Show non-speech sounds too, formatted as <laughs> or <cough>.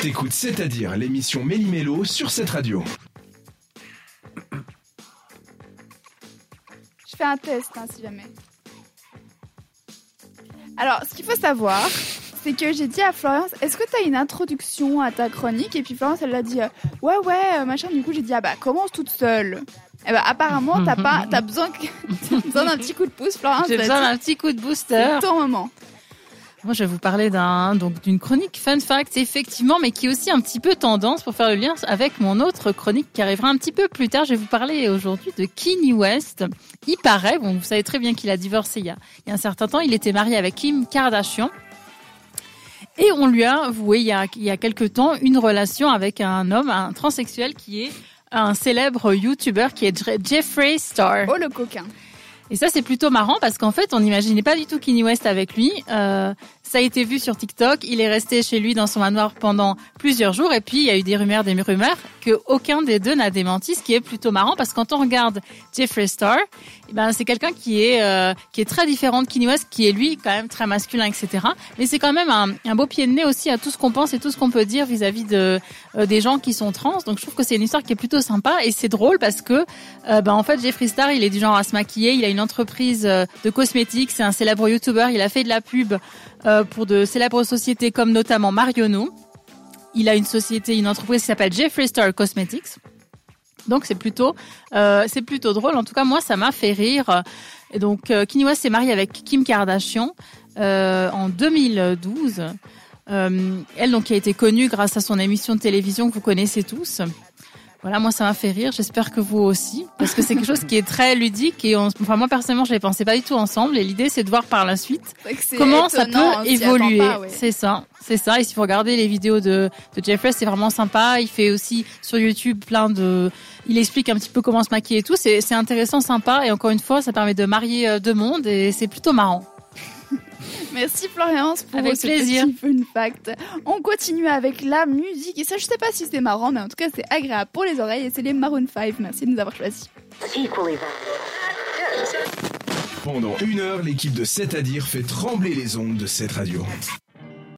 T'écoutes C'est-à-dire l'émission Méli-Mélo sur cette radio. Je fais un test, hein, si jamais. Alors, ce qu'il faut savoir, c'est que j'ai dit à Florence, est-ce que tu as une introduction à ta chronique? Et puis Florence, elle a dit, euh, ouais, ouais, euh, machin. Du coup, j'ai dit, ah bah, commence toute seule. Eh ben, apparemment, t'as pas, t'as besoin, <laughs> t'as besoin d'un petit coup de pouce, Florence. J'ai besoin d'un petit coup de booster. C'est ton moment. Moi, je vais vous parler donc d'une chronique fun fact effectivement, mais qui est aussi un petit peu tendance pour faire le lien avec mon autre chronique qui arrivera un petit peu plus tard. Je vais vous parler aujourd'hui de Kanye West. Il paraît, bon, vous savez très bien qu'il a divorcé il y a, il y a un certain temps. Il était marié avec Kim Kardashian. Et on lui a avoué il y a, il y a quelque temps une relation avec un homme, un transsexuel qui est un célèbre YouTuber qui est Jeffrey Star. Oh le coquin. Et ça, c'est plutôt marrant parce qu'en fait, on n'imaginait pas du tout Kanye West avec lui. Euh, ça a été vu sur TikTok. Il est resté chez lui dans son manoir pendant plusieurs jours. Et puis, il y a eu des rumeurs, des rumeurs que aucun des deux n'a démenti, ce qui est plutôt marrant parce que quand on regarde Jeffree Star, eh ben, c'est quelqu'un qui est, euh, qui est très différent de Kanye West, qui est lui quand même très masculin, etc. Mais c'est quand même un, beau pied de nez aussi à tout ce qu'on pense et tout ce qu'on peut dire vis-à-vis de, euh, des gens qui sont trans. Donc, je trouve que c'est une histoire qui est plutôt sympa et c'est drôle parce que, euh, ben, en fait, Jeffree Star, il est du genre à se maquiller. Il a une entreprise de cosmétiques. C'est un célèbre YouTuber. Il a fait de la pub euh, pour de célèbres sociétés comme notamment Marionneau. Il a une société, une entreprise qui s'appelle Jeffree Star Cosmetics. Donc c'est plutôt, euh, c'est plutôt drôle. En tout cas, moi, ça m'a fait rire. Et donc, euh, s'est marié avec Kim Kardashian euh, en 2012. Euh, elle, donc, qui a été connue grâce à son émission de télévision que vous connaissez tous. Voilà, moi ça m'a fait rire. J'espère que vous aussi, parce que c'est quelque chose qui est très ludique et on, enfin moi personnellement je ne pensais pas du tout ensemble. Et l'idée c'est de voir par la suite comment ça peut évoluer. C'est ça, c'est ça. Et si vous regardez les vidéos de, de Jeffrey, c'est vraiment sympa. Il fait aussi sur YouTube plein de, il explique un petit peu comment se maquiller et tout. C'est intéressant, sympa. Et encore une fois, ça permet de marier euh, deux mondes et c'est plutôt marrant. <laughs> Merci Florence pour avec ce plaisir. petit fun fact. On continue avec la musique et ça je sais pas si c'est marrant mais en tout cas c'est agréable pour les oreilles et c'est les Maroon 5. Merci de nous avoir choisis. Pendant une heure, l'équipe de 7 à dire fait trembler les ondes de cette radio.